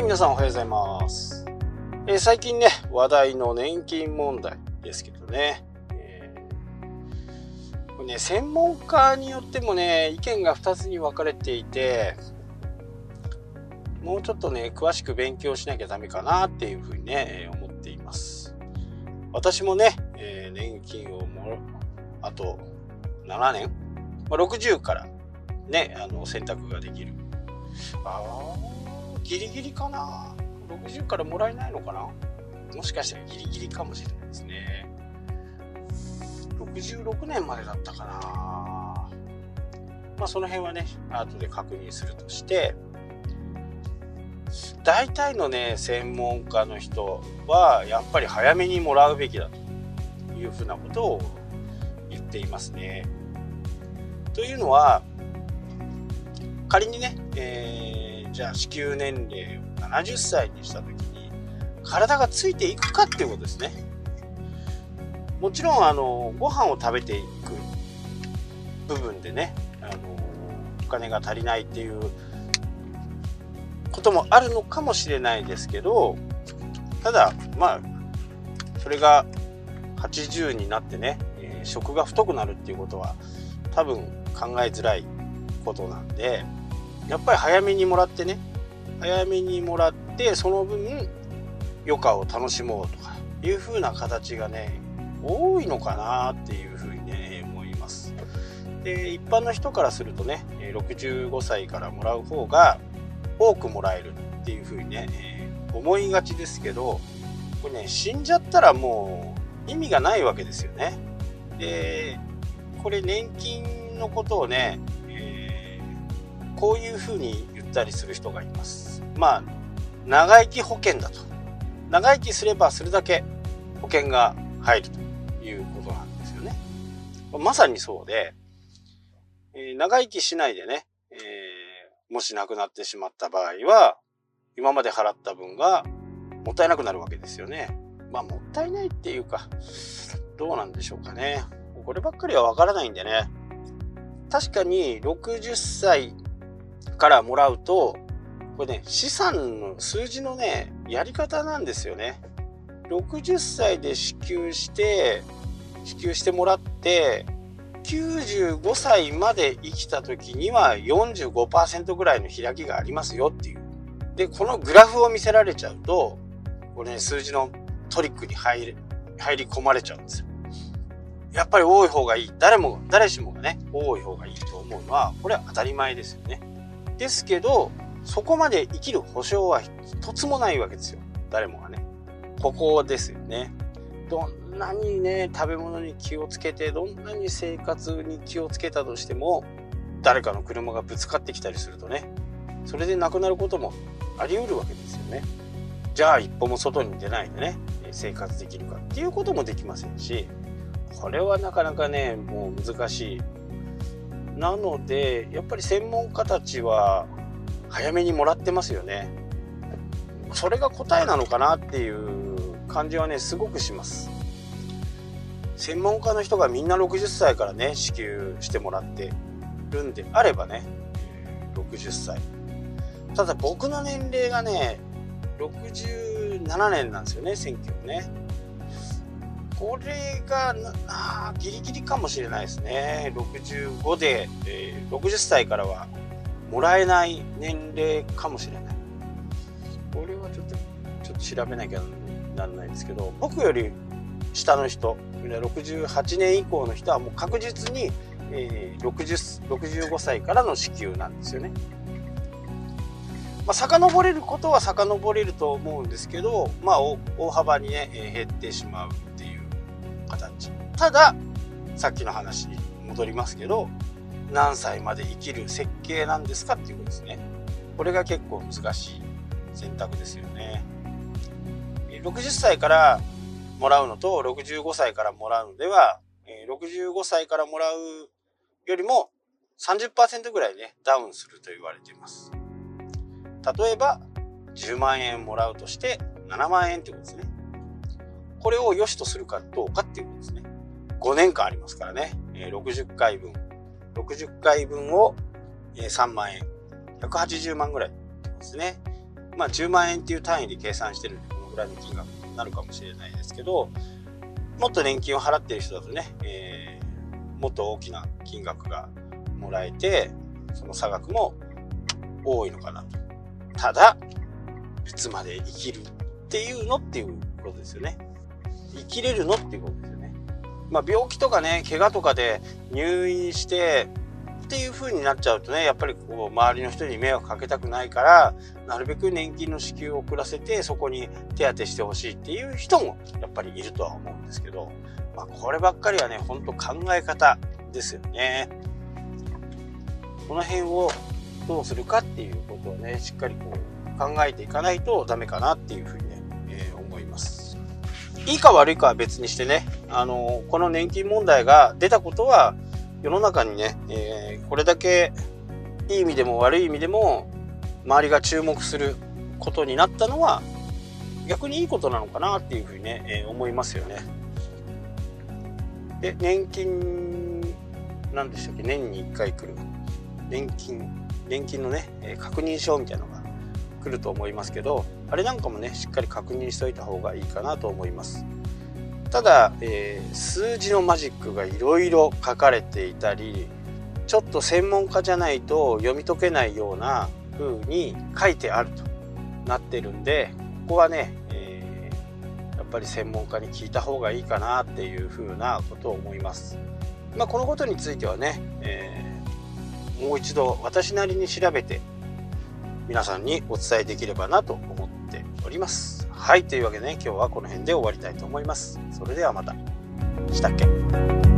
はい、皆さんおはようございます。えー最近ね、話題の年金問題ですけどね、えーこれね、専門家によってもね、意見が2つに分かれていて、もうちょっとね、詳しく勉強しなきゃダメかなっていうふうにね、え思っています。私もね、えー年金をもらあと7年、まあ、60からね、あの選択ができる。あーギリギリかな？60からもらえないのかな？もしかしたらギリギリかもしれないですね。66年までだったかな。まあその辺はね後で確認するとして。大体のね専門家の人はやっぱり早めにもらうべきだというふうなことを言っていますね。というのは仮にね、えーじゃあ支給年齢を70歳にした時に体がついていくかっていうことですね。もちろんあのご飯を食べていく部分でねあのお金が足りないっていうこともあるのかもしれないですけどただまあそれが80になってね、えー食が太くなるっていうことは多分考えづらいことなんでやっぱり早めにもらってね。早めにもらってその分余暇を楽しもうとかいう風な形がね多いのかなっていう風にね思います。で一般の人からするとね65歳からもらう方が多くもらえるっていう風にね、思いがちですけどこれね死んじゃったらもう意味がないわけですよね。でこれ年金のことをね、こういうふうに言ったりする人がいます。まあ、長生き保険だと。長生きすればするだけ保険が入るということなんですよね。まさにそうで、えー長生きしないでね、えーもし亡くなってしまった場合は、今まで払った分がもったいなくなるわけですよね。まあ、もったいないっていうか、どうなんでしょうかね。こればっかりはわからないんでね。確かに60歳からもらうと、これね、資産の数字のね、やり方なんですよね。60歳で支給して、支給してもらって、95歳まで生きた時には45%ぐらいの開きがありますよっていう。で、このグラフを見せられちゃうと、これね、数字のトリックに入れ入り込まれちゃうんですよ。やっぱり多い方がいい。誰も、誰しもがね、多い方がいいと思うのは、これは当たり前ですよね。ですけど、そこまで生きる保証は一つもないわけですよ。誰もがね。ここですよね。どんなにね、食べ物に気をつけて、どんなに生活に気をつけたとしても、誰かの車がぶつかってきたりするとね、それで亡くなることもあり得るわけですよね。じゃあ一歩も外に出ないでね、生活できるかっていうこともできませんし、これはなかなかね、もう難しい。なので、やっぱり専門家たちは早めにもらってますよね。それが答えなのかなっていう感じはね、すごくします。専門家の人がみんな60歳からね、支給してもらってるんであればね、60歳。ただ僕の年齢がね、67年なんですよね、選挙ね。これがあギリギリかもしれないですね。65で、えー60歳からはもらえない年齢かもしれない。これはちょっと、ちょっと調べなきゃなんないですけど、僕より下の人、68年以降の人はもう確実に、えー60 65歳からの支給なんですよね。まあ、遡れることは遡れると思うんですけど、まあ、大幅にね、え減ってしまう。ただ、さっきの話に戻りますけど、何歳まで生きる設計なんですかっていうことですね。これが結構難しい選択ですよね。60歳からもらうのと65歳からもらうのでは、65歳からもらうよりも30%ぐらいね、ダウンすると言われています。例えば、10万円もらうとして7万円ってことですね。これを良しとするかどうかっていうことですね。5年間ありますからね。えー60回分。60回分をえー3万円。180万ぐらいですね。まあ、10万円っていう単位で計算してるんでこのぐらいの金額になるかもしれないですけどもっと年金を払ってる人だとね、えー、もっと大きな金額がもらえてその差額も多いのかなとただいつまで生きるっていうのっていうことですよね生きれるのっていうことですまあ病気とかね怪我とかで入院してっていう風になっちゃうとねやっぱりこう周りの人に迷惑かけたくないからなるべく年金の支給を遅らせてそこに手当てしてほしいっていう人もやっぱりいるとは思うんですけど、まあ、こればっかりはねほんと考え方ですよね。この辺をどうするかっていうことをねしっかりこう考えていかないとダメかなっていうふうに、いいか悪いかは別にしてね、あのこの年金問題が出たことは世の中にね、えー、これだけいい意味でも悪い意味でも周りが注目することになったのは逆にいいことなのかなっていうふうにね、えー、思いますよね。で年金何でしたっけ？年に1回来る。年金年金のね、確認書みたいなのが来ると思いますけどあれなんかもねしっかり確認しといた方がいいかなと思います。ただ、えー、数字のマジックがいろいろ書かれていたりちょっと専門家じゃないと読み解けないような風に書いてあるとなってるんでここはね、えー、やっぱり専門家に聞いた方がいいかなっていう風なことを思います。まあ、このことについてはね、えー、もう一度私なりに調べて皆さんにお伝えできればなと思っております。はい、というわけでね、今日はこの辺で終わりたいと思います。それではまた。したっけ？